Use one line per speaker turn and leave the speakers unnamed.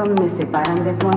me separan de tu